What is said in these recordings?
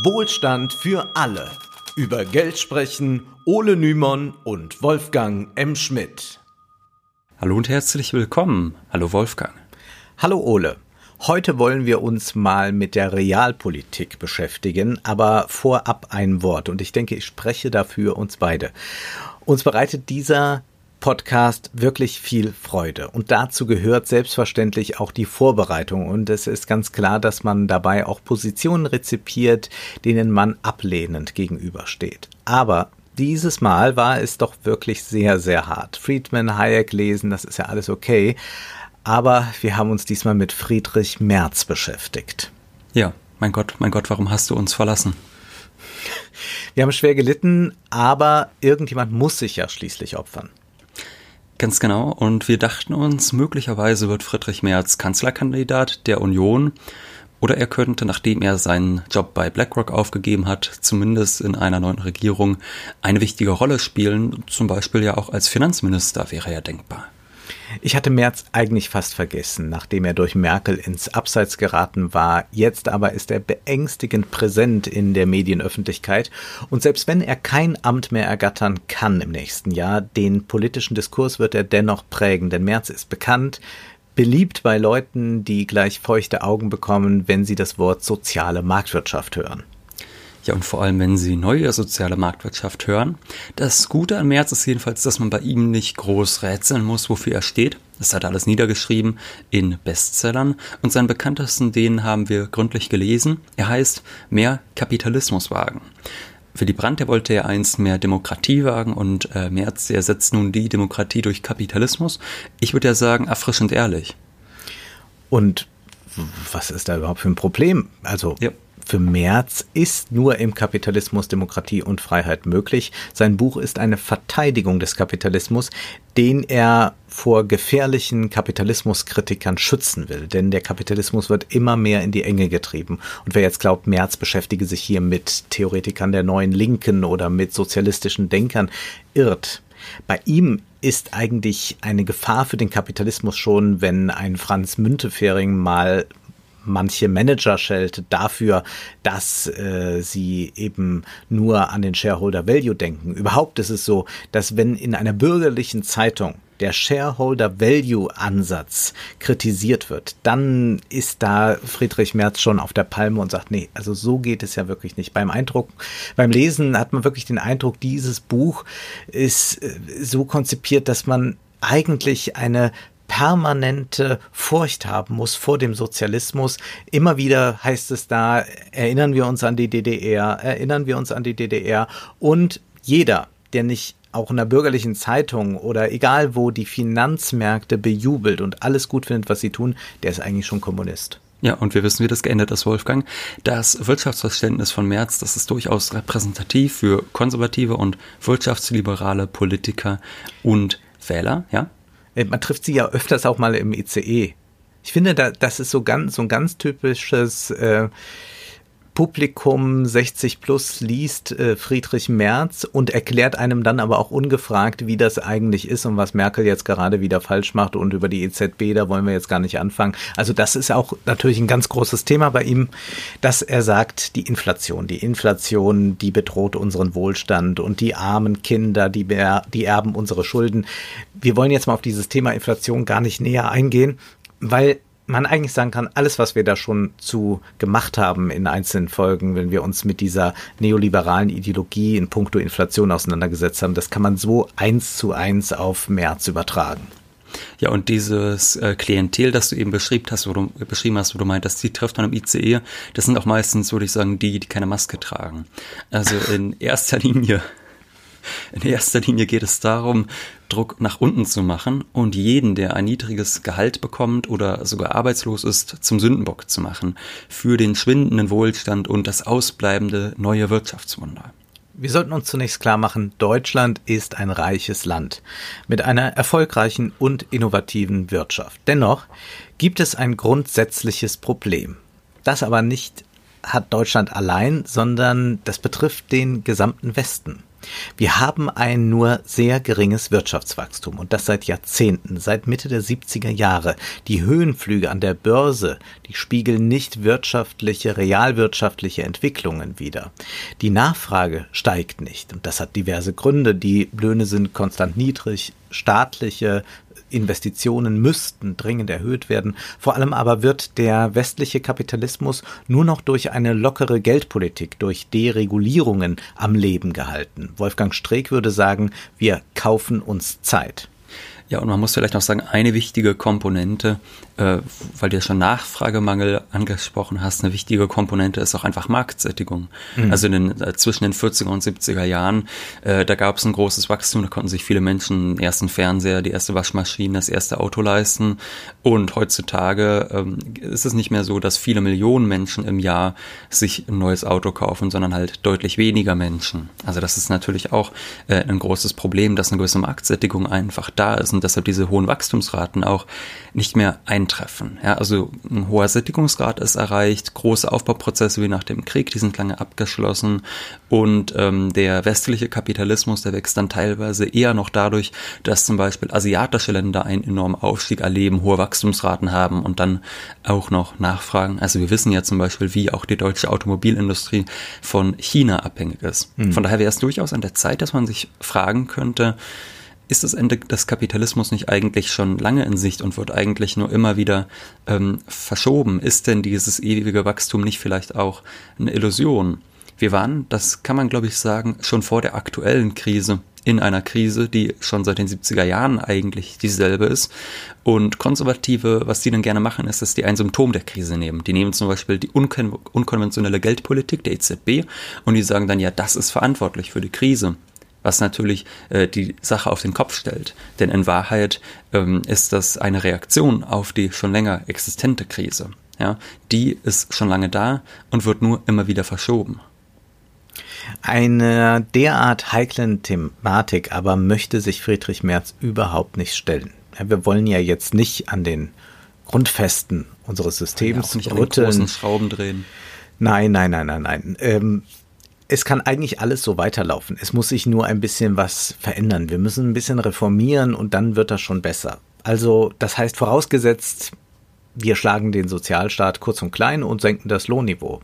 Wohlstand für alle. Über Geld sprechen Ole Nymon und Wolfgang M. Schmidt. Hallo und herzlich willkommen. Hallo Wolfgang. Hallo Ole. Heute wollen wir uns mal mit der Realpolitik beschäftigen, aber vorab ein Wort und ich denke, ich spreche dafür uns beide. Uns bereitet dieser Podcast wirklich viel Freude. Und dazu gehört selbstverständlich auch die Vorbereitung. Und es ist ganz klar, dass man dabei auch Positionen rezipiert, denen man ablehnend gegenübersteht. Aber dieses Mal war es doch wirklich sehr, sehr hart. Friedman, Hayek lesen, das ist ja alles okay. Aber wir haben uns diesmal mit Friedrich Merz beschäftigt. Ja, mein Gott, mein Gott, warum hast du uns verlassen? Wir haben schwer gelitten, aber irgendjemand muss sich ja schließlich opfern. Ganz genau. Und wir dachten uns, möglicherweise wird Friedrich Merz Kanzlerkandidat der Union. Oder er könnte, nachdem er seinen Job bei BlackRock aufgegeben hat, zumindest in einer neuen Regierung eine wichtige Rolle spielen. Zum Beispiel ja auch als Finanzminister wäre ja denkbar. Ich hatte Merz eigentlich fast vergessen, nachdem er durch Merkel ins Abseits geraten war. Jetzt aber ist er beängstigend präsent in der Medienöffentlichkeit. Und selbst wenn er kein Amt mehr ergattern kann im nächsten Jahr, den politischen Diskurs wird er dennoch prägen. Denn Merz ist bekannt, beliebt bei Leuten, die gleich feuchte Augen bekommen, wenn sie das Wort soziale Marktwirtschaft hören. Ja, und vor allem, wenn Sie neue soziale Marktwirtschaft hören. Das Gute an Merz ist jedenfalls, dass man bei ihm nicht groß rätseln muss, wofür er steht. Das hat er alles niedergeschrieben in Bestsellern und seinen bekanntesten, den haben wir gründlich gelesen. Er heißt Mehr Kapitalismus wagen. Willy Brandt, der wollte ja einst mehr Demokratie wagen und äh, Merz, der setzt nun die Demokratie durch Kapitalismus. Ich würde ja sagen, erfrischend ehrlich. Und was ist da überhaupt für ein Problem? Also ja für Merz ist nur im Kapitalismus Demokratie und Freiheit möglich. Sein Buch ist eine Verteidigung des Kapitalismus, den er vor gefährlichen Kapitalismuskritikern schützen will. Denn der Kapitalismus wird immer mehr in die Enge getrieben. Und wer jetzt glaubt, Merz beschäftige sich hier mit Theoretikern der neuen Linken oder mit sozialistischen Denkern, irrt. Bei ihm ist eigentlich eine Gefahr für den Kapitalismus schon, wenn ein Franz Müntefering mal manche Manager scheltet dafür, dass äh, sie eben nur an den Shareholder Value denken. Überhaupt ist es so, dass wenn in einer bürgerlichen Zeitung der Shareholder Value Ansatz kritisiert wird, dann ist da Friedrich Merz schon auf der Palme und sagt, nee, also so geht es ja wirklich nicht. Beim Eindruck, beim Lesen hat man wirklich den Eindruck, dieses Buch ist äh, so konzipiert, dass man eigentlich eine permanente Furcht haben muss vor dem Sozialismus. Immer wieder heißt es da, erinnern wir uns an die DDR, erinnern wir uns an die DDR und jeder, der nicht auch in der bürgerlichen Zeitung oder egal wo die Finanzmärkte bejubelt und alles gut findet, was sie tun, der ist eigentlich schon Kommunist. Ja, und wir wissen, wie das geendet ist, Wolfgang. Das Wirtschaftsverständnis von Merz, das ist durchaus repräsentativ für konservative und wirtschaftsliberale Politiker und Wähler, ja? Äh, man trifft sie ja öfters auch mal im ICE. Ich finde, da, das ist so ganz, so ein ganz typisches äh, Publikum 60 plus liest äh, Friedrich Merz und erklärt einem dann aber auch ungefragt, wie das eigentlich ist und was Merkel jetzt gerade wieder falsch macht und über die EZB, da wollen wir jetzt gar nicht anfangen. Also das ist auch natürlich ein ganz großes Thema bei ihm, dass er sagt, die Inflation, die Inflation, die bedroht unseren Wohlstand und die armen Kinder, die, die erben unsere Schulden. Wir wollen jetzt mal auf dieses Thema Inflation gar nicht näher eingehen, weil man eigentlich sagen kann, alles, was wir da schon zu gemacht haben in einzelnen Folgen, wenn wir uns mit dieser neoliberalen Ideologie in puncto Inflation auseinandergesetzt haben, das kann man so eins zu eins auf März übertragen. Ja, und dieses äh, Klientel, das du eben beschrieben hast, wo du, beschrieben hast, wo du meintest, die trifft man im ICE, das sind auch meistens, würde ich sagen, die, die keine Maske tragen. Also in erster Linie in erster Linie geht es darum, Druck nach unten zu machen und jeden, der ein niedriges Gehalt bekommt oder sogar arbeitslos ist, zum Sündenbock zu machen für den schwindenden Wohlstand und das ausbleibende neue Wirtschaftswunder. Wir sollten uns zunächst klar machen, Deutschland ist ein reiches Land mit einer erfolgreichen und innovativen Wirtschaft. Dennoch gibt es ein grundsätzliches Problem. Das aber nicht hat Deutschland allein, sondern das betrifft den gesamten Westen. Wir haben ein nur sehr geringes Wirtschaftswachstum und das seit Jahrzehnten, seit Mitte der 70er Jahre. Die Höhenflüge an der Börse, die spiegeln nicht wirtschaftliche, realwirtschaftliche Entwicklungen wider. Die Nachfrage steigt nicht und das hat diverse Gründe. Die Löhne sind konstant niedrig, staatliche Investitionen müssten dringend erhöht werden. Vor allem aber wird der westliche Kapitalismus nur noch durch eine lockere Geldpolitik, durch Deregulierungen am Leben gehalten. Wolfgang Streeck würde sagen, wir kaufen uns Zeit. Ja, und man muss vielleicht noch sagen, eine wichtige Komponente äh, weil du ja schon Nachfragemangel angesprochen hast, eine wichtige Komponente ist auch einfach Marktsättigung. Mhm. Also den, äh, zwischen den 40er und 70er Jahren, äh, da gab es ein großes Wachstum, da konnten sich viele Menschen den ersten Fernseher, die erste Waschmaschine, das erste Auto leisten. Und heutzutage ähm, ist es nicht mehr so, dass viele Millionen Menschen im Jahr sich ein neues Auto kaufen, sondern halt deutlich weniger Menschen. Also das ist natürlich auch äh, ein großes Problem, dass eine gewisse Marktsättigung einfach da ist und deshalb diese hohen Wachstumsraten auch nicht mehr eintreffen. Ja, also ein hoher Sättigungsgrad ist erreicht, große Aufbauprozesse wie nach dem Krieg, die sind lange abgeschlossen und ähm, der westliche Kapitalismus, der wächst dann teilweise eher noch dadurch, dass zum Beispiel asiatische Länder einen enormen Aufstieg erleben, hohe Wachstumsraten haben und dann auch noch nachfragen. Also wir wissen ja zum Beispiel, wie auch die deutsche Automobilindustrie von China abhängig ist. Mhm. Von daher wäre es durchaus an der Zeit, dass man sich fragen könnte, ist das Ende des Kapitalismus nicht eigentlich schon lange in Sicht und wird eigentlich nur immer wieder ähm, verschoben? Ist denn dieses ewige Wachstum nicht vielleicht auch eine Illusion? Wir waren, das kann man glaube ich sagen, schon vor der aktuellen Krise in einer Krise, die schon seit den 70er Jahren eigentlich dieselbe ist. Und Konservative, was die dann gerne machen, ist, dass die ein Symptom der Krise nehmen. Die nehmen zum Beispiel die unkon unkonventionelle Geldpolitik der EZB und die sagen dann, ja, das ist verantwortlich für die Krise was natürlich äh, die Sache auf den Kopf stellt. Denn in Wahrheit ähm, ist das eine Reaktion auf die schon länger existente Krise. Ja, die ist schon lange da und wird nur immer wieder verschoben. Eine derart heiklen Thematik aber möchte sich Friedrich Merz überhaupt nicht stellen. Wir wollen ja jetzt nicht an den Grundfesten unseres Systems ja, rütteln. Schrauben drehen. Nein, nein, nein, nein, nein. Ähm, es kann eigentlich alles so weiterlaufen. Es muss sich nur ein bisschen was verändern. Wir müssen ein bisschen reformieren und dann wird das schon besser. Also, das heißt vorausgesetzt, wir schlagen den Sozialstaat kurz und klein und senken das Lohnniveau.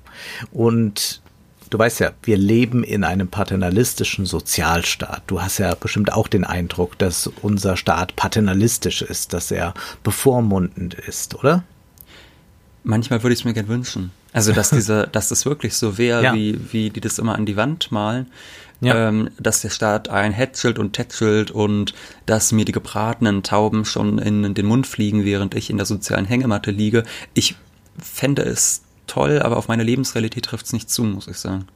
Und du weißt ja, wir leben in einem paternalistischen Sozialstaat. Du hast ja bestimmt auch den Eindruck, dass unser Staat paternalistisch ist, dass er bevormundend ist, oder? Manchmal würde ich es mir gern wünschen. Also, dass diese, dass das wirklich so wäre, ja. wie, wie die das immer an die Wand malen. Ja. Ähm, dass der Staat ein hätschelt und tätschelt und dass mir die gebratenen Tauben schon in den Mund fliegen, während ich in der sozialen Hängematte liege. Ich fände es toll, aber auf meine Lebensrealität trifft es nicht zu, muss ich sagen.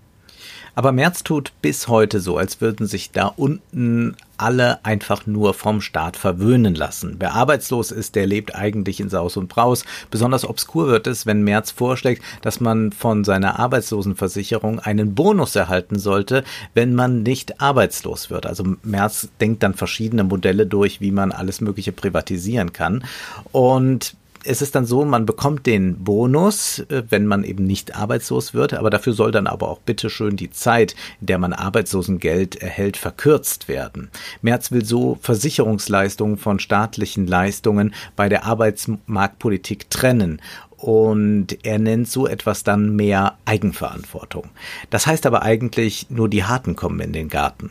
Aber Merz tut bis heute so, als würden sich da unten alle einfach nur vom Staat verwöhnen lassen. Wer arbeitslos ist, der lebt eigentlich in Saus und Braus. Besonders obskur wird es, wenn Merz vorschlägt, dass man von seiner Arbeitslosenversicherung einen Bonus erhalten sollte, wenn man nicht arbeitslos wird. Also Merz denkt dann verschiedene Modelle durch, wie man alles Mögliche privatisieren kann. Und es ist dann so, man bekommt den Bonus, äh, wenn man eben nicht arbeitslos wird, aber dafür soll dann aber auch bitteschön die Zeit, in der man Arbeitslosengeld erhält, verkürzt werden. Merz will so Versicherungsleistungen von staatlichen Leistungen bei der Arbeitsmarktpolitik trennen und er nennt so etwas dann mehr Eigenverantwortung. Das heißt aber eigentlich, nur die Harten kommen in den Garten.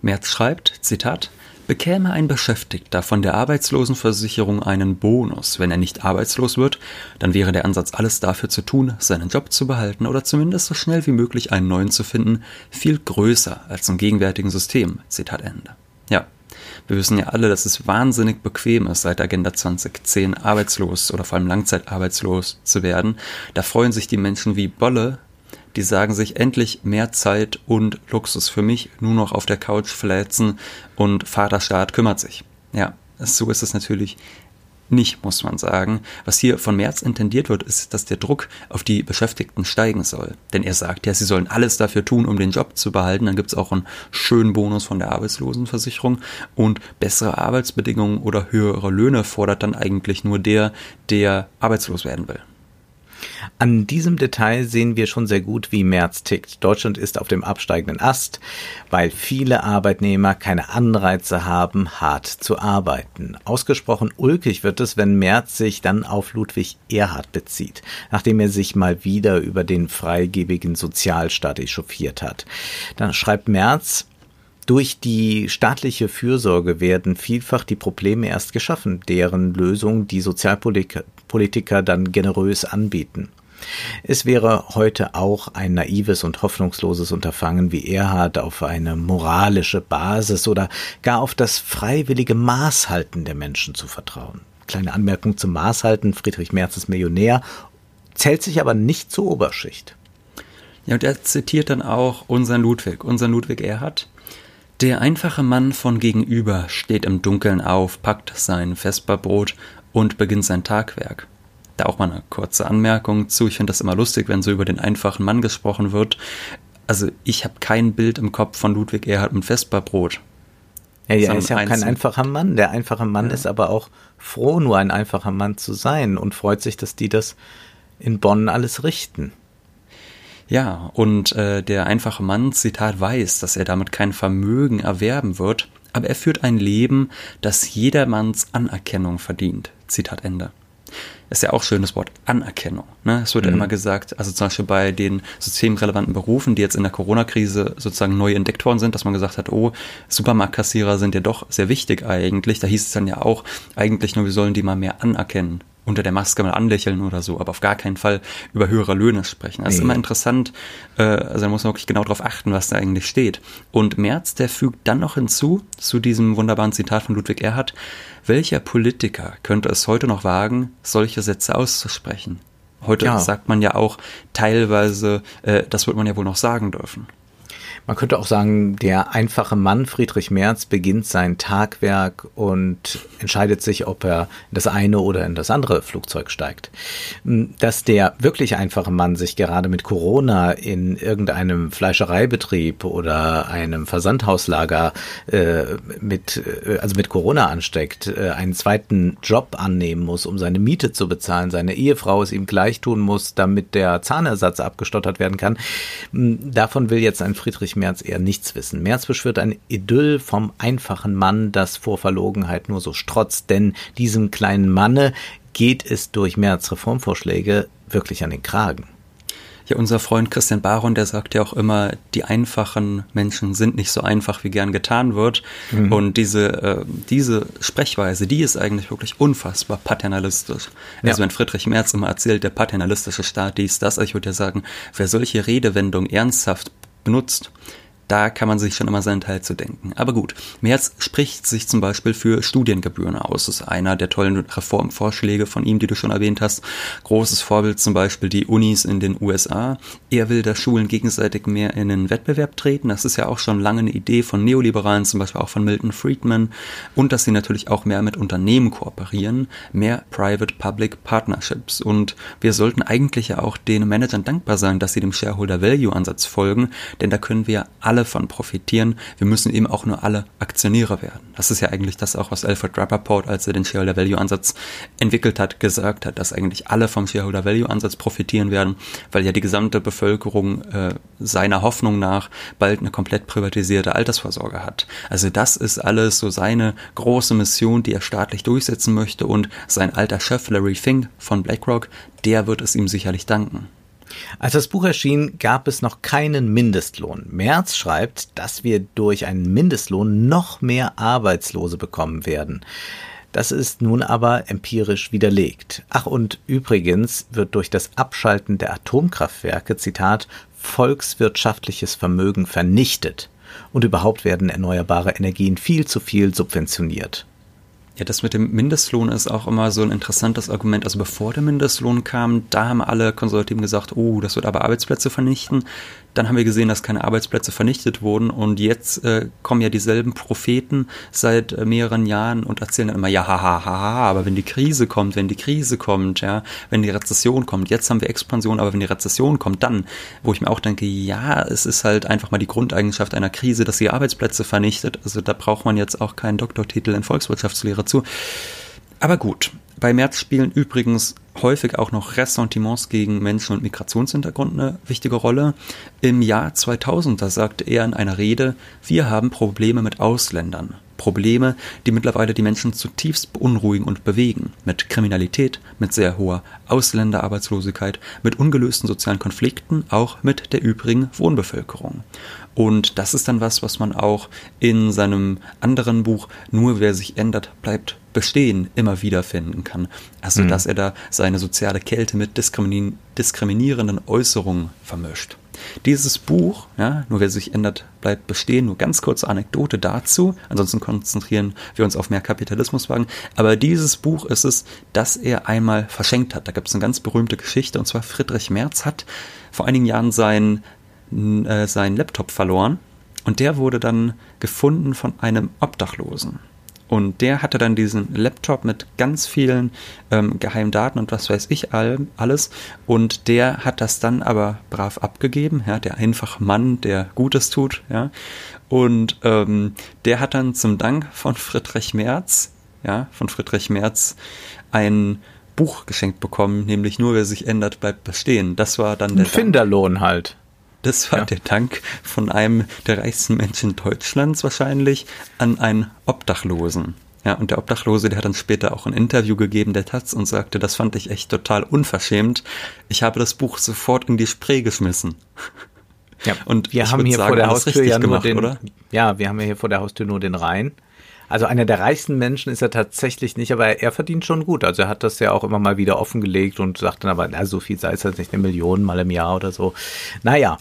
Merz schreibt, Zitat, Bekäme ein Beschäftigter von der Arbeitslosenversicherung einen Bonus, wenn er nicht arbeitslos wird, dann wäre der Ansatz, alles dafür zu tun, seinen Job zu behalten oder zumindest so schnell wie möglich einen neuen zu finden, viel größer als im gegenwärtigen System. Zitat Ende. Ja, wir wissen ja alle, dass es wahnsinnig bequem ist, seit Agenda 2010 arbeitslos oder vor allem langzeitarbeitslos zu werden. Da freuen sich die Menschen wie Bolle, die sagen sich endlich mehr Zeit und Luxus für mich, nur noch auf der Couch fläzen und Vaterstaat kümmert sich. Ja, so ist es natürlich nicht, muss man sagen. Was hier von März intendiert wird, ist, dass der Druck auf die Beschäftigten steigen soll. Denn er sagt ja, sie sollen alles dafür tun, um den Job zu behalten. Dann gibt es auch einen schönen Bonus von der Arbeitslosenversicherung und bessere Arbeitsbedingungen oder höhere Löhne fordert dann eigentlich nur der, der arbeitslos werden will. An diesem Detail sehen wir schon sehr gut, wie Merz tickt. Deutschland ist auf dem absteigenden Ast, weil viele Arbeitnehmer keine Anreize haben, hart zu arbeiten. Ausgesprochen ulkig wird es, wenn Merz sich dann auf Ludwig Erhard bezieht, nachdem er sich mal wieder über den freigebigen Sozialstaat echauffiert hat. Dann schreibt Merz, durch die staatliche Fürsorge werden vielfach die Probleme erst geschaffen, deren Lösung die Sozialpolitiker dann generös anbieten. Es wäre heute auch ein naives und hoffnungsloses Unterfangen wie Erhard auf eine moralische Basis oder gar auf das freiwillige Maßhalten der Menschen zu vertrauen. Kleine Anmerkung zum Maßhalten. Friedrich Merz ist Millionär, zählt sich aber nicht zur Oberschicht. Ja, und er zitiert dann auch unseren Ludwig, unseren Ludwig Erhard, der einfache Mann von gegenüber steht im Dunkeln auf, packt sein Vesperbrot und beginnt sein Tagwerk. Da auch mal eine kurze Anmerkung zu. Ich finde das immer lustig, wenn so über den einfachen Mann gesprochen wird. Also ich habe kein Bild im Kopf von Ludwig Erhard mit Vesperbrot. Ja, er ist ja auch kein einfacher Mann. Der einfache Mann ja. ist aber auch froh, nur ein einfacher Mann zu sein und freut sich, dass die das in Bonn alles richten. Ja, und äh, der einfache Mann, Zitat, weiß, dass er damit kein Vermögen erwerben wird, aber er führt ein Leben, das jedermanns Anerkennung verdient. Zitat Ende. Ist ja auch schönes Wort, Anerkennung. Ne? Es wird mhm. ja immer gesagt, also zum Beispiel bei den systemrelevanten Berufen, die jetzt in der Corona-Krise sozusagen neu entdeckt worden sind, dass man gesagt hat, oh, Supermarktkassierer sind ja doch sehr wichtig eigentlich. Da hieß es dann ja auch, eigentlich nur, wir sollen die mal mehr anerkennen unter der Maske mal anlächeln oder so, aber auf gar keinen Fall über höhere Löhne sprechen. Das nee. ist immer interessant, äh, also da muss man wirklich genau darauf achten, was da eigentlich steht. Und Merz, der fügt dann noch hinzu, zu diesem wunderbaren Zitat von Ludwig Erhard, welcher Politiker könnte es heute noch wagen, solche Sätze auszusprechen? Heute ja. sagt man ja auch teilweise, äh, das wird man ja wohl noch sagen dürfen. Man könnte auch sagen, der einfache Mann Friedrich Merz beginnt sein Tagwerk und entscheidet sich, ob er in das eine oder in das andere Flugzeug steigt. Dass der wirklich einfache Mann sich gerade mit Corona in irgendeinem Fleischereibetrieb oder einem Versandhauslager äh, mit, äh, also mit Corona ansteckt, äh, einen zweiten Job annehmen muss, um seine Miete zu bezahlen, seine Ehefrau es ihm gleich tun muss, damit der Zahnersatz abgestottert werden kann. Davon will jetzt ein Friedrich Merz eher nichts wissen. Merz beschwört ein Idyll vom einfachen Mann, das vor Verlogenheit nur so strotzt, denn diesem kleinen Manne geht es durch Merz Reformvorschläge wirklich an den Kragen. Ja, unser Freund Christian Baron, der sagt ja auch immer, die einfachen Menschen sind nicht so einfach, wie gern getan wird. Mhm. Und diese, äh, diese Sprechweise, die ist eigentlich wirklich unfassbar paternalistisch. Ja. Also wenn Friedrich Merz immer erzählt, der paternalistische Staat dies, das, ich würde ja sagen, wer solche Redewendung ernsthaft benutzt, da kann man sich schon immer seinen Teil zu denken. Aber gut, Merz spricht sich zum Beispiel für Studiengebühren aus. Das ist einer der tollen Reformvorschläge von ihm, die du schon erwähnt hast. Großes Vorbild zum Beispiel die Unis in den USA. Er will, dass Schulen gegenseitig mehr in den Wettbewerb treten. Das ist ja auch schon lange eine Idee von Neoliberalen, zum Beispiel auch von Milton Friedman. Und dass sie natürlich auch mehr mit Unternehmen kooperieren, mehr Private-Public Partnerships. Und wir sollten eigentlich ja auch den Managern dankbar sein, dass sie dem Shareholder-Value-Ansatz folgen, denn da können wir alle alle von profitieren. Wir müssen eben auch nur alle Aktionäre werden. Das ist ja eigentlich das auch, was Alfred Rappaport, als er den Shareholder Value Ansatz entwickelt hat, gesagt hat, dass eigentlich alle vom Shareholder Value Ansatz profitieren werden, weil ja die gesamte Bevölkerung äh, seiner Hoffnung nach bald eine komplett privatisierte Altersvorsorge hat. Also das ist alles so seine große Mission, die er staatlich durchsetzen möchte und sein alter Chef Larry Fink von BlackRock, der wird es ihm sicherlich danken. Als das Buch erschien, gab es noch keinen Mindestlohn. Merz schreibt, dass wir durch einen Mindestlohn noch mehr Arbeitslose bekommen werden. Das ist nun aber empirisch widerlegt. Ach und übrigens wird durch das Abschalten der Atomkraftwerke, Zitat, volkswirtschaftliches Vermögen vernichtet. Und überhaupt werden erneuerbare Energien viel zu viel subventioniert. Ja, das mit dem Mindestlohn ist auch immer so ein interessantes Argument. Also bevor der Mindestlohn kam, da haben alle Konservativen gesagt, oh, das wird aber Arbeitsplätze vernichten. Dann haben wir gesehen, dass keine Arbeitsplätze vernichtet wurden und jetzt äh, kommen ja dieselben Propheten seit äh, mehreren Jahren und erzählen dann immer, ja, haha, haha, aber wenn die Krise kommt, wenn die Krise kommt, ja, wenn die Rezession kommt, jetzt haben wir Expansion, aber wenn die Rezession kommt, dann, wo ich mir auch denke, ja, es ist halt einfach mal die Grundeigenschaft einer Krise, dass sie Arbeitsplätze vernichtet. Also da braucht man jetzt auch keinen Doktortitel in Volkswirtschaftslehre zu. Aber gut, bei März spielen übrigens häufig auch noch Ressentiments gegen Menschen und Migrationshintergrund eine wichtige Rolle. Im Jahr 2000, da sagte er in einer Rede, wir haben Probleme mit Ausländern. Probleme, die mittlerweile die Menschen zutiefst beunruhigen und bewegen. Mit Kriminalität, mit sehr hoher Ausländerarbeitslosigkeit, mit ungelösten sozialen Konflikten, auch mit der übrigen Wohnbevölkerung. Und das ist dann was, was man auch in seinem anderen Buch Nur wer sich ändert, bleibt bestehen immer wieder finden kann. Also, mhm. dass er da seine soziale Kälte mit diskriminierenden Äußerungen vermischt. Dieses Buch, ja, nur wer sich ändert, bleibt bestehen. Nur ganz kurze Anekdote dazu. Ansonsten konzentrieren wir uns auf mehr Kapitalismuswagen. Aber dieses Buch ist es, das er einmal verschenkt hat. Da gibt es eine ganz berühmte Geschichte. Und zwar Friedrich Merz hat vor einigen Jahren seinen, äh, seinen Laptop verloren. Und der wurde dann gefunden von einem Obdachlosen. Und der hatte dann diesen Laptop mit ganz vielen ähm, geheimen Daten und was weiß ich all, alles. Und der hat das dann aber brav abgegeben, ja, der einfache Mann, der Gutes tut, ja. Und ähm, der hat dann zum Dank von Friedrich Merz, ja, von Friedrich Merz ein Buch geschenkt bekommen, nämlich nur wer sich ändert, bleibt bestehen. Das war dann der Finderlohn halt. Das war ja. der Dank von einem der reichsten Menschen Deutschlands wahrscheinlich an einen Obdachlosen. Ja, und der Obdachlose, der hat dann später auch ein Interview gegeben, der Taz, und sagte, das fand ich echt total unverschämt. Ich habe das Buch sofort in die Spree geschmissen. Ja, und wir haben hier sagen, vor der Haustür ja nur gemacht, den, oder? Ja, wir haben ja hier vor der Haustür nur den Rhein. Also einer der reichsten Menschen ist er tatsächlich nicht, aber er verdient schon gut. Also er hat das ja auch immer mal wieder offengelegt und sagt dann aber, na, so viel sei es halt nicht, eine Million mal im Jahr oder so. Naja.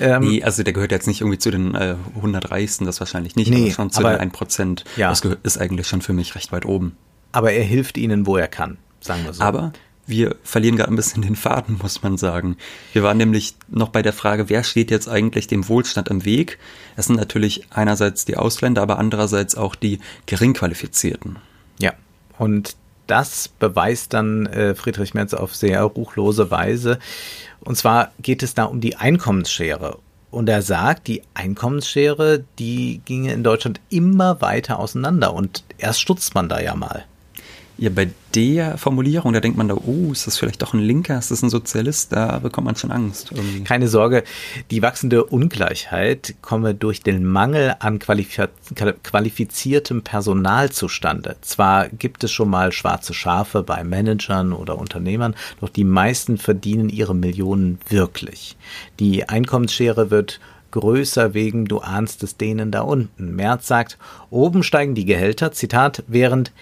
Ähm, nee, also der gehört jetzt nicht irgendwie zu den äh, 100 Reichsten, das wahrscheinlich nicht, nee, aber schon zu aber, den 1%. Ja. Das ist eigentlich schon für mich recht weit oben. Aber er hilft ihnen, wo er kann, sagen wir so. Aber wir verlieren gerade ein bisschen den Faden, muss man sagen. Wir waren nämlich noch bei der Frage, wer steht jetzt eigentlich dem Wohlstand im Weg? Es sind natürlich einerseits die Ausländer, aber andererseits auch die Geringqualifizierten. Ja, und das beweist dann äh, Friedrich Merz auf sehr ruchlose Weise. Und zwar geht es da um die Einkommensschere. Und er sagt, die Einkommensschere, die ginge in Deutschland immer weiter auseinander. Und erst stutzt man da ja mal. Ja, bei der Formulierung, da denkt man da, oh, ist das vielleicht doch ein Linker, ist das ein Sozialist? Da bekommt man schon Angst. Irgendwie. Keine Sorge, die wachsende Ungleichheit komme durch den Mangel an qualifiziertem Personal zustande. Zwar gibt es schon mal schwarze Schafe bei Managern oder Unternehmern, doch die meisten verdienen ihre Millionen wirklich. Die Einkommensschere wird größer wegen du ahnst es denen da unten. Merz sagt, oben steigen die Gehälter, Zitat, während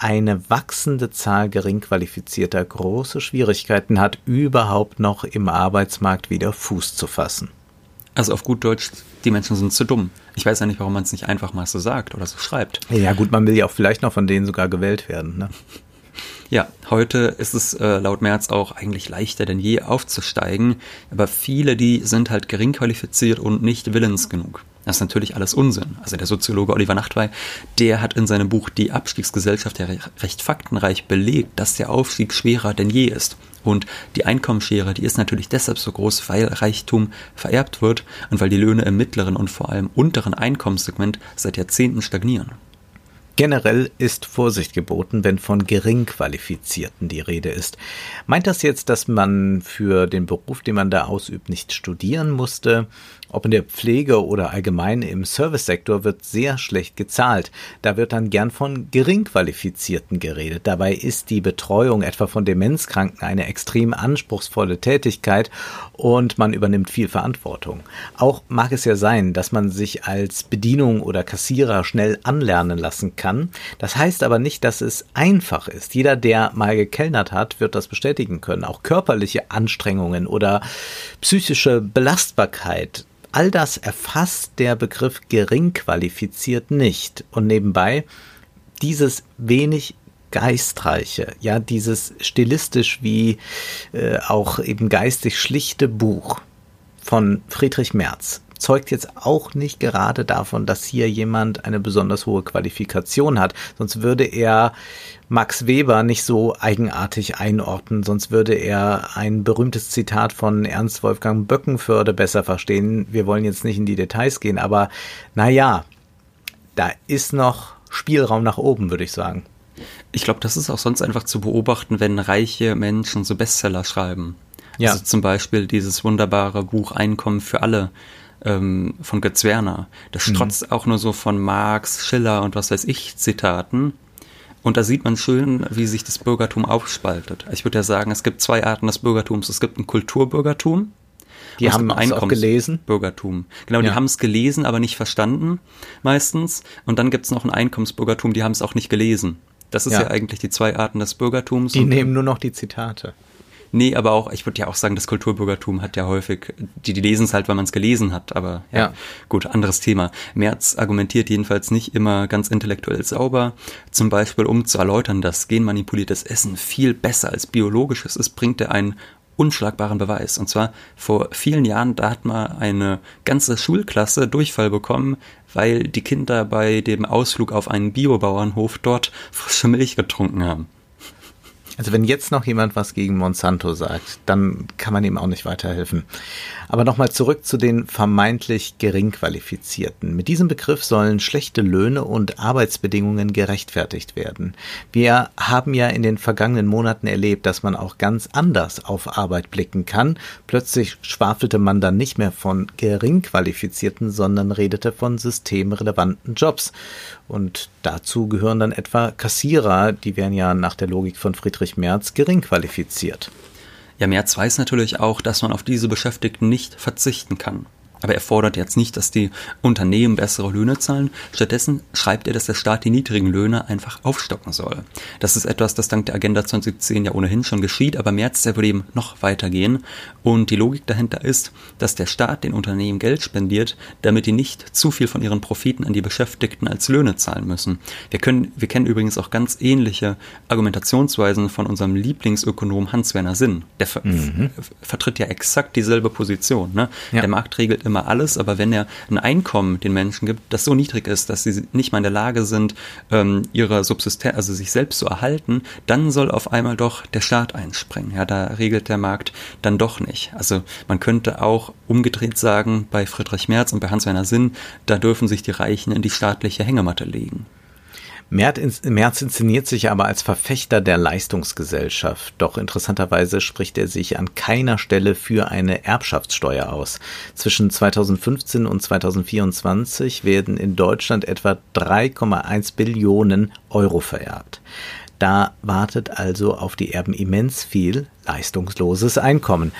eine wachsende Zahl geringqualifizierter große Schwierigkeiten hat, überhaupt noch im Arbeitsmarkt wieder Fuß zu fassen. Also auf gut Deutsch, die Menschen sind zu dumm. Ich weiß ja nicht, warum man es nicht einfach mal so sagt oder so schreibt. Ja gut, man will ja auch vielleicht noch von denen sogar gewählt werden. Ne? Ja, heute ist es äh, laut Merz auch eigentlich leichter denn je aufzusteigen, aber viele, die sind halt gering qualifiziert und nicht willens genug. Das ist natürlich alles Unsinn. Also der Soziologe Oliver Nachtwey, der hat in seinem Buch Die Abstiegsgesellschaft ja recht faktenreich belegt, dass der Aufstieg schwerer denn je ist. Und die Einkommensschere, die ist natürlich deshalb so groß, weil Reichtum vererbt wird und weil die Löhne im mittleren und vor allem unteren Einkommenssegment seit Jahrzehnten stagnieren. Generell ist Vorsicht geboten, wenn von Geringqualifizierten die Rede ist. Meint das jetzt, dass man für den Beruf, den man da ausübt, nicht studieren musste? Ob in der Pflege oder allgemein im Servicesektor wird sehr schlecht gezahlt. Da wird dann gern von Geringqualifizierten geredet. Dabei ist die Betreuung etwa von Demenzkranken eine extrem anspruchsvolle Tätigkeit und man übernimmt viel Verantwortung. Auch mag es ja sein, dass man sich als Bedienung oder Kassierer schnell anlernen lassen kann. Das heißt aber nicht, dass es einfach ist. Jeder, der mal gekellnert hat, wird das bestätigen können. Auch körperliche Anstrengungen oder psychische Belastbarkeit All das erfasst der Begriff gering qualifiziert nicht. Und nebenbei dieses wenig geistreiche, ja, dieses stilistisch wie äh, auch eben geistig schlichte Buch von Friedrich Merz zeugt jetzt auch nicht gerade davon, dass hier jemand eine besonders hohe Qualifikation hat. Sonst würde er Max Weber nicht so eigenartig einordnen, sonst würde er ein berühmtes Zitat von Ernst Wolfgang Böckenförde besser verstehen. Wir wollen jetzt nicht in die Details gehen, aber naja, da ist noch Spielraum nach oben, würde ich sagen. Ich glaube, das ist auch sonst einfach zu beobachten, wenn reiche Menschen so Bestseller schreiben. Ja. Also zum Beispiel dieses wunderbare Buch Einkommen für alle ähm, von Götz Werner. Das mhm. strotzt auch nur so von Marx, Schiller und was weiß ich Zitaten. Und da sieht man schön, wie sich das Bürgertum aufspaltet. Ich würde ja sagen, es gibt zwei Arten des Bürgertums. Es gibt ein Kulturbürgertum. Die haben es auch gelesen. Bürgertum. Genau, ja. die haben es gelesen, aber nicht verstanden meistens. Und dann gibt es noch ein Einkommensbürgertum, die haben es auch nicht gelesen. Das ist ja. ja eigentlich die zwei Arten des Bürgertums. Die nehmen nur noch die Zitate. Nee, aber auch, ich würde ja auch sagen, das Kulturbürgertum hat ja häufig, die, die lesen es halt, weil man es gelesen hat, aber ja, ja, gut, anderes Thema. Merz argumentiert jedenfalls nicht immer ganz intellektuell sauber. Zum Beispiel, um zu erläutern, dass genmanipuliertes Essen viel besser als biologisches ist, bringt er einen unschlagbaren Beweis. Und zwar vor vielen Jahren, da hat mal eine ganze Schulklasse Durchfall bekommen, weil die Kinder bei dem Ausflug auf einen Biobauernhof dort frische Milch getrunken haben. Also wenn jetzt noch jemand was gegen Monsanto sagt, dann kann man ihm auch nicht weiterhelfen. Aber nochmal zurück zu den vermeintlich Geringqualifizierten. Mit diesem Begriff sollen schlechte Löhne und Arbeitsbedingungen gerechtfertigt werden. Wir haben ja in den vergangenen Monaten erlebt, dass man auch ganz anders auf Arbeit blicken kann. Plötzlich schwafelte man dann nicht mehr von Geringqualifizierten, sondern redete von systemrelevanten Jobs. Und dazu gehören dann etwa Kassierer, die wären ja nach der Logik von Friedrich Merz gering qualifiziert. Ja, Merz weiß natürlich auch, dass man auf diese Beschäftigten nicht verzichten kann. Aber er fordert jetzt nicht, dass die Unternehmen bessere Löhne zahlen. Stattdessen schreibt er, dass der Staat die niedrigen Löhne einfach aufstocken soll. Das ist etwas, das dank der Agenda 2010 ja ohnehin schon geschieht, aber März, der würde eben noch weitergehen. Und die Logik dahinter ist, dass der Staat den Unternehmen Geld spendiert, damit die nicht zu viel von ihren Profiten an die Beschäftigten als Löhne zahlen müssen. Wir können, wir kennen übrigens auch ganz ähnliche Argumentationsweisen von unserem Lieblingsökonom Hans-Werner Sinn. Der ver mhm. vertritt ja exakt dieselbe Position. Ne? Ja. Der Markt regelt immer alles, aber wenn er ein Einkommen den Menschen gibt, das so niedrig ist, dass sie nicht mal in der Lage sind, ähm, ihre Subsistenz, also sich selbst zu erhalten, dann soll auf einmal doch der Staat einspringen. Ja, da regelt der Markt dann doch nicht. Also man könnte auch umgedreht sagen, bei Friedrich Merz und bei Hans-Werner Sinn, da dürfen sich die Reichen in die staatliche Hängematte legen. Merz inszeniert sich aber als Verfechter der Leistungsgesellschaft. Doch interessanterweise spricht er sich an keiner Stelle für eine Erbschaftssteuer aus. Zwischen 2015 und 2024 werden in Deutschland etwa 3,1 Billionen Euro vererbt. Da wartet also auf die Erben immens viel leistungsloses Einkommen.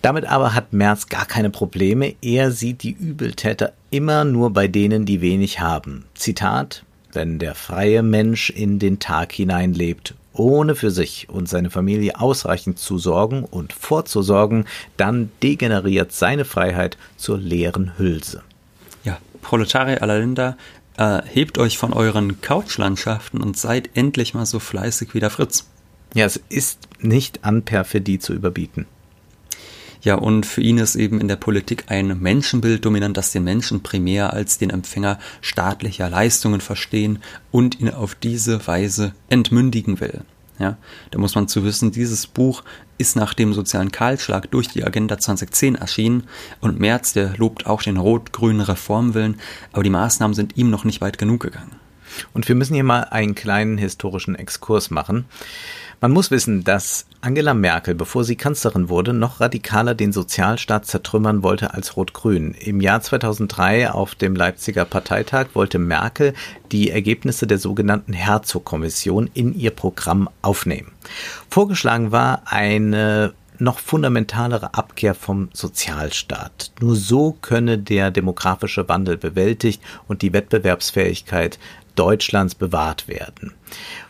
Damit aber hat Merz gar keine Probleme. Er sieht die Übeltäter immer nur bei denen, die wenig haben. Zitat wenn der freie Mensch in den Tag hineinlebt, ohne für sich und seine Familie ausreichend zu sorgen und vorzusorgen, dann degeneriert seine Freiheit zur leeren Hülse. Ja, Proletarier aller Länder, äh, hebt euch von euren Couchlandschaften und seid endlich mal so fleißig wie der Fritz. Ja, es ist nicht an Perfidie zu überbieten. Ja, und für ihn ist eben in der Politik ein Menschenbild dominant, das den Menschen primär als den Empfänger staatlicher Leistungen verstehen und ihn auf diese Weise entmündigen will. Ja, da muss man zu wissen, dieses Buch ist nach dem sozialen Kahlschlag durch die Agenda 2010 erschienen und Merz, der lobt auch den rot-grünen Reformwillen, aber die Maßnahmen sind ihm noch nicht weit genug gegangen. Und wir müssen hier mal einen kleinen historischen Exkurs machen. Man muss wissen, dass Angela Merkel, bevor sie Kanzlerin wurde, noch radikaler den Sozialstaat zertrümmern wollte als Rot-Grün. Im Jahr 2003 auf dem Leipziger Parteitag wollte Merkel die Ergebnisse der sogenannten Herzog-Kommission in ihr Programm aufnehmen. Vorgeschlagen war eine noch fundamentalere Abkehr vom Sozialstaat. Nur so könne der demografische Wandel bewältigt und die Wettbewerbsfähigkeit Deutschlands bewahrt werden.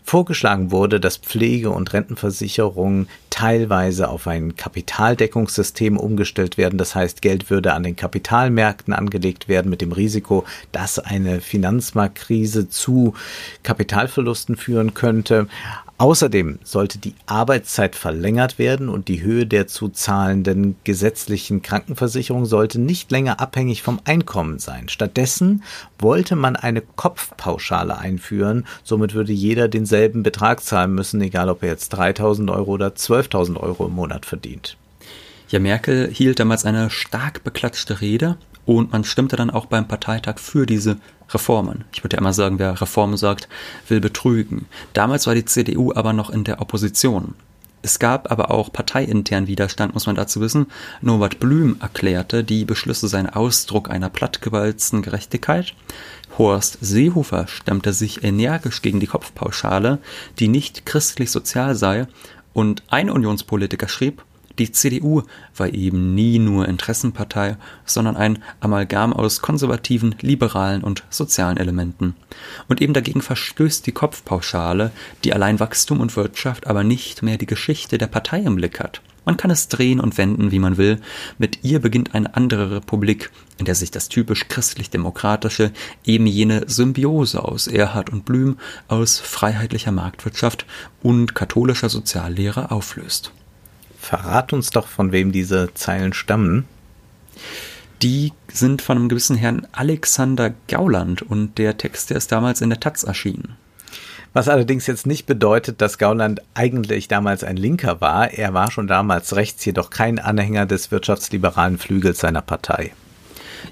Vorgeschlagen wurde, dass Pflege- und Rentenversicherungen teilweise auf ein Kapitaldeckungssystem umgestellt werden. Das heißt, Geld würde an den Kapitalmärkten angelegt werden mit dem Risiko, dass eine Finanzmarktkrise zu Kapitalverlusten führen könnte. Außerdem sollte die Arbeitszeit verlängert werden und die Höhe der zu zahlenden gesetzlichen Krankenversicherung sollte nicht länger abhängig vom Einkommen sein. Stattdessen wollte man eine Kopfpauschale einführen. Somit würde jeder denselben Betrag zahlen müssen, egal ob er jetzt 3000 Euro oder 12.000 Euro im Monat verdient. Ja, Merkel hielt damals eine stark beklatschte Rede und man stimmte dann auch beim Parteitag für diese Reformen. Ich würde ja immer sagen, wer Reformen sagt, will betrügen. Damals war die CDU aber noch in der Opposition. Es gab aber auch parteiintern Widerstand, muss man dazu wissen. Norbert Blüm erklärte, die Beschlüsse seien Ausdruck einer plattgewalzten Gerechtigkeit. Horst Seehofer stemmte sich energisch gegen die Kopfpauschale, die nicht christlich sozial sei. Und ein Unionspolitiker schrieb, die CDU war eben nie nur Interessenpartei, sondern ein Amalgam aus konservativen, liberalen und sozialen Elementen. Und eben dagegen verstößt die Kopfpauschale, die allein Wachstum und Wirtschaft, aber nicht mehr die Geschichte der Partei im Blick hat. Man kann es drehen und wenden, wie man will. Mit ihr beginnt eine andere Republik, in der sich das typisch christlich-demokratische, eben jene Symbiose aus Erhard und Blüm, aus freiheitlicher Marktwirtschaft und katholischer Soziallehre auflöst. Verrat uns doch, von wem diese Zeilen stammen. Die sind von einem gewissen Herrn Alexander Gauland und der Text, der ist damals in der Taz erschienen. Was allerdings jetzt nicht bedeutet, dass Gauland eigentlich damals ein Linker war. Er war schon damals rechts, jedoch kein Anhänger des wirtschaftsliberalen Flügels seiner Partei.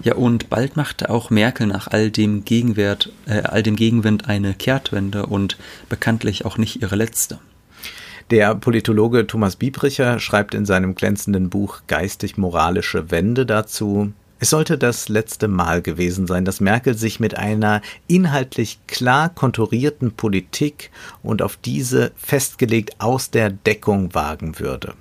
Ja, und bald machte auch Merkel nach all dem Gegenwert, äh, all dem Gegenwind eine Kehrtwende und bekanntlich auch nicht ihre letzte. Der Politologe Thomas Biebricher schreibt in seinem glänzenden Buch Geistig-moralische Wende dazu, es sollte das letzte Mal gewesen sein, dass Merkel sich mit einer inhaltlich klar konturierten Politik und auf diese festgelegt aus der Deckung wagen würde.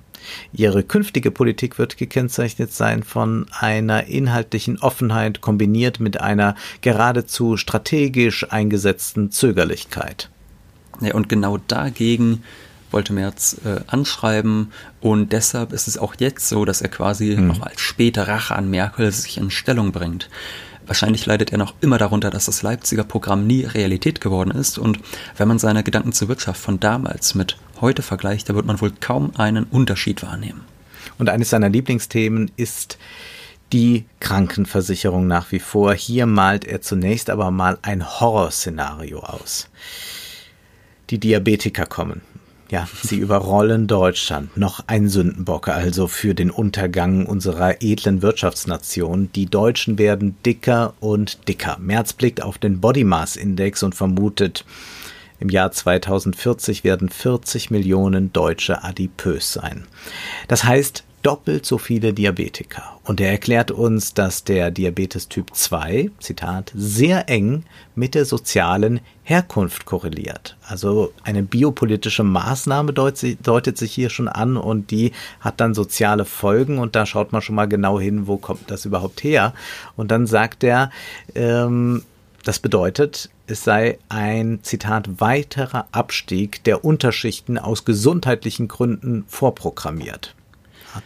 Ihre künftige Politik wird gekennzeichnet sein von einer inhaltlichen Offenheit kombiniert mit einer geradezu strategisch eingesetzten Zögerlichkeit. Ja, und genau dagegen wollte Merz äh, anschreiben und deshalb ist es auch jetzt so, dass er quasi mhm. noch als späte Rache an Merkel sich in Stellung bringt. Wahrscheinlich leidet er noch immer darunter, dass das Leipziger Programm nie Realität geworden ist und wenn man seine Gedanken zur Wirtschaft von damals mit heute vergleicht, da wird man wohl kaum einen Unterschied wahrnehmen. Und eines seiner Lieblingsthemen ist die Krankenversicherung nach wie vor. Hier malt er zunächst aber mal ein Horrorszenario aus. Die Diabetiker kommen. Ja, sie überrollen Deutschland. Noch ein Sündenbock also für den Untergang unserer edlen Wirtschaftsnation. Die Deutschen werden dicker und dicker. Merz blickt auf den Body Mass Index und vermutet, im Jahr 2040 werden 40 Millionen Deutsche adipös sein. Das heißt, doppelt so viele Diabetiker. Und er erklärt uns, dass der Diabetes Typ 2, Zitat, sehr eng mit der sozialen Herkunft korreliert. Also eine biopolitische Maßnahme deutet sich hier schon an und die hat dann soziale Folgen und da schaut man schon mal genau hin, wo kommt das überhaupt her. Und dann sagt er, ähm, das bedeutet, es sei ein, Zitat, weiterer Abstieg der Unterschichten aus gesundheitlichen Gründen vorprogrammiert.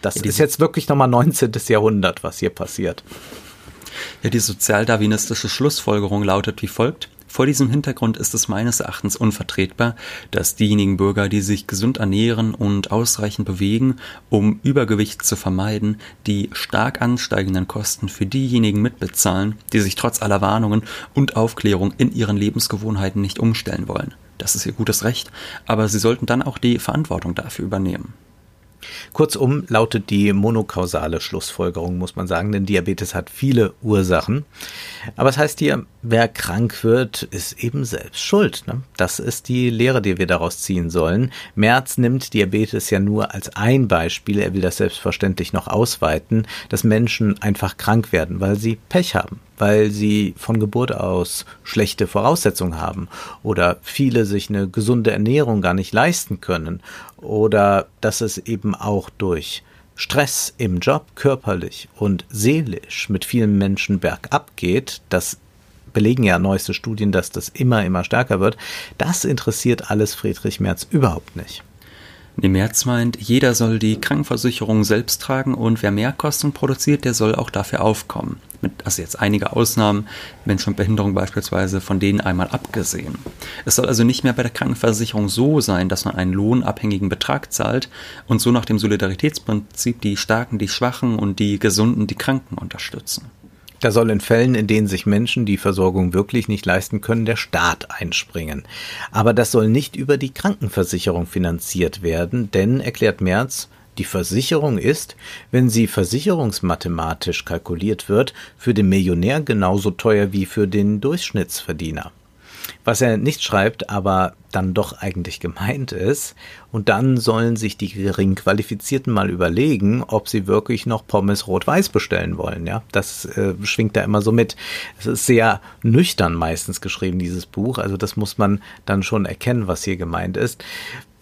Das ist jetzt wirklich nochmal 19. Jahrhundert, was hier passiert. Ja, die sozialdarwinistische Schlussfolgerung lautet wie folgt. Vor diesem Hintergrund ist es meines Erachtens unvertretbar, dass diejenigen Bürger, die sich gesund ernähren und ausreichend bewegen, um Übergewicht zu vermeiden, die stark ansteigenden Kosten für diejenigen mitbezahlen, die sich trotz aller Warnungen und Aufklärung in ihren Lebensgewohnheiten nicht umstellen wollen. Das ist ihr gutes Recht, aber sie sollten dann auch die Verantwortung dafür übernehmen. Kurzum lautet die monokausale Schlussfolgerung, muss man sagen, denn Diabetes hat viele Ursachen. Aber es heißt hier, wer krank wird, ist eben selbst schuld. Ne? Das ist die Lehre, die wir daraus ziehen sollen. Merz nimmt Diabetes ja nur als ein Beispiel. Er will das selbstverständlich noch ausweiten, dass Menschen einfach krank werden, weil sie Pech haben weil sie von Geburt aus schlechte Voraussetzungen haben oder viele sich eine gesunde Ernährung gar nicht leisten können oder dass es eben auch durch Stress im Job körperlich und seelisch mit vielen Menschen bergab geht, das belegen ja neueste Studien, dass das immer, immer stärker wird, das interessiert alles Friedrich Merz überhaupt nicht. Nee, Merz meint, jeder soll die Krankenversicherung selbst tragen und wer Mehrkosten produziert, der soll auch dafür aufkommen. Mit, also jetzt einige Ausnahmen, Menschen mit Behinderung beispielsweise, von denen einmal abgesehen. Es soll also nicht mehr bei der Krankenversicherung so sein, dass man einen lohnabhängigen Betrag zahlt und so nach dem Solidaritätsprinzip die Starken, die Schwachen und die Gesunden, die Kranken unterstützen. Da soll in Fällen, in denen sich Menschen die Versorgung wirklich nicht leisten können, der Staat einspringen. Aber das soll nicht über die Krankenversicherung finanziert werden, denn, erklärt Merz, Die Versicherung ist, wenn sie versicherungsmathematisch kalkuliert wird, für den Millionär genauso teuer wie für den Durchschnittsverdiener was er nicht schreibt, aber dann doch eigentlich gemeint ist. Und dann sollen sich die Geringqualifizierten mal überlegen, ob sie wirklich noch Pommes rot-weiß bestellen wollen. Ja, das äh, schwingt da immer so mit. Es ist sehr nüchtern meistens geschrieben, dieses Buch. Also das muss man dann schon erkennen, was hier gemeint ist.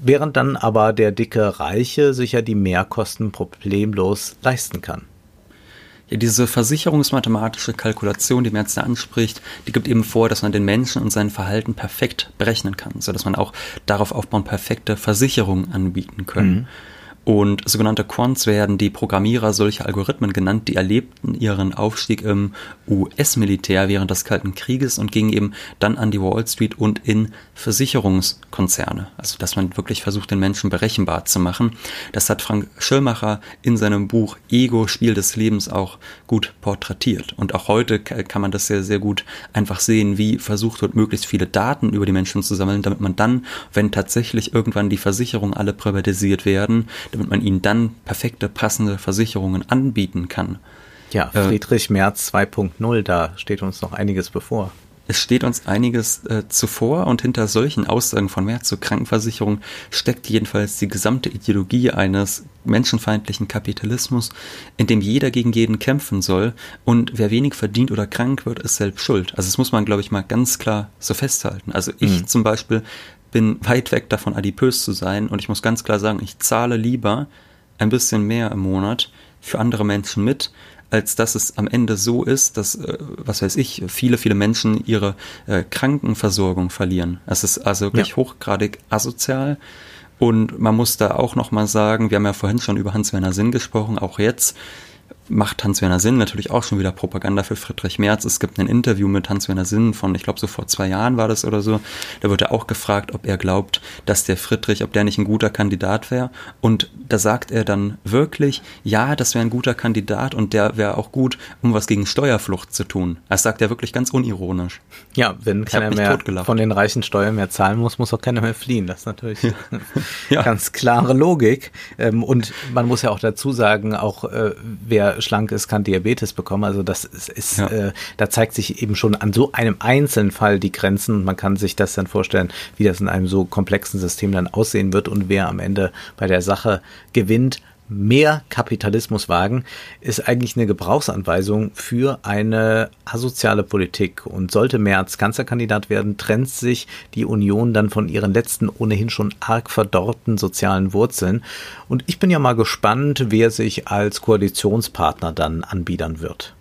Während dann aber der dicke Reiche sich ja die Mehrkosten problemlos leisten kann. Ja, diese versicherungsmathematische Kalkulation, die Merz da anspricht, die gibt eben vor, dass man den Menschen und sein Verhalten perfekt berechnen kann, so dass man auch darauf aufbauen perfekte Versicherungen anbieten können. Mhm. Und sogenannte Quants werden die Programmierer solcher Algorithmen genannt, die erlebten ihren Aufstieg im US-Militär während des Kalten Krieges und gingen eben dann an die Wall Street und in Versicherungskonzerne. Also dass man wirklich versucht, den Menschen berechenbar zu machen. Das hat Frank Schirmacher in seinem Buch Ego, Spiel des Lebens auch gut porträtiert. Und auch heute kann man das sehr, sehr gut einfach sehen, wie versucht wird, möglichst viele Daten über die Menschen zu sammeln, damit man dann, wenn tatsächlich irgendwann die Versicherungen alle privatisiert werden, damit man ihnen dann perfekte, passende Versicherungen anbieten kann. Ja, äh, Friedrich äh, Merz 2.0, da steht uns noch einiges bevor. Es steht uns einiges äh, zuvor und hinter solchen Aussagen von Merz zur Krankenversicherung steckt jedenfalls die gesamte Ideologie eines menschenfeindlichen Kapitalismus, in dem jeder gegen jeden kämpfen soll und wer wenig verdient oder krank wird, ist selbst schuld. Also das muss man, glaube ich, mal ganz klar so festhalten. Also ich mhm. zum Beispiel bin weit weg davon, adipös zu sein und ich muss ganz klar sagen, ich zahle lieber ein bisschen mehr im Monat für andere Menschen mit, als dass es am Ende so ist, dass, äh, was weiß ich, viele, viele Menschen ihre äh, Krankenversorgung verlieren. Es ist also wirklich ja. hochgradig asozial. Und man muss da auch nochmal sagen, wir haben ja vorhin schon über Hans-Werner Sinn gesprochen, auch jetzt, macht Hans-Werner Sinn natürlich auch schon wieder Propaganda für Friedrich Merz. Es gibt ein Interview mit Hans-Werner Sinn von, ich glaube, so vor zwei Jahren war das oder so. Da wird er auch gefragt, ob er glaubt, dass der Friedrich, ob der nicht ein guter Kandidat wäre. Und da sagt er dann wirklich, ja, das wäre ein guter Kandidat und der wäre auch gut, um was gegen Steuerflucht zu tun. Das sagt er wirklich ganz unironisch. Ja, wenn keiner mehr von den reichen Steuern mehr zahlen muss, muss auch keiner mehr fliehen. Das ist natürlich ja. ja. ganz klare Logik. Ähm, und man muss ja auch dazu sagen, auch äh, wer schlank ist, kann Diabetes bekommen. Also das ist, ist ja. äh, da zeigt sich eben schon an so einem einzelnen Fall die Grenzen. Man kann sich das dann vorstellen, wie das in einem so komplexen System dann aussehen wird und wer am Ende bei der Sache gewinnt mehr Kapitalismus wagen, ist eigentlich eine Gebrauchsanweisung für eine asoziale Politik. Und sollte Merz Kanzlerkandidat werden, trennt sich die Union dann von ihren letzten ohnehin schon arg verdorrten sozialen Wurzeln. Und ich bin ja mal gespannt, wer sich als Koalitionspartner dann anbiedern wird.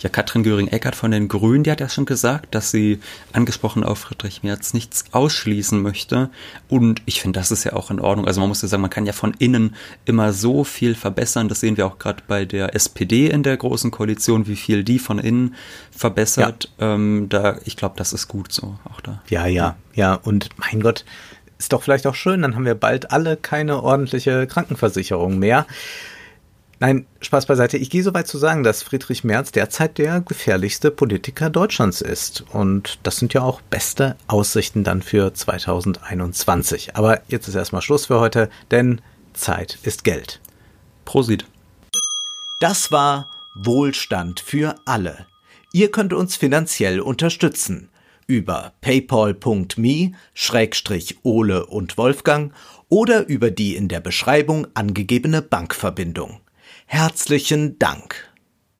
Ja, Katrin Göring-Eckert von den Grünen, die hat ja schon gesagt, dass sie, angesprochen auf Friedrich Merz, nichts ausschließen möchte. Und ich finde, das ist ja auch in Ordnung. Also man muss ja sagen, man kann ja von innen immer so viel verbessern. Das sehen wir auch gerade bei der SPD in der Großen Koalition, wie viel die von innen verbessert. Ja. Ähm, da, ich glaube, das ist gut so, auch da. Ja, ja, ja. Und mein Gott, ist doch vielleicht auch schön, dann haben wir bald alle keine ordentliche Krankenversicherung mehr. Nein, Spaß beiseite. Ich gehe so weit zu sagen, dass Friedrich Merz derzeit der gefährlichste Politiker Deutschlands ist. Und das sind ja auch beste Aussichten dann für 2021. Aber jetzt ist erstmal Schluss für heute, denn Zeit ist Geld. Prosit. Das war Wohlstand für alle. Ihr könnt uns finanziell unterstützen über paypal.me-ole und Wolfgang oder über die in der Beschreibung angegebene Bankverbindung. Herzlichen Dank.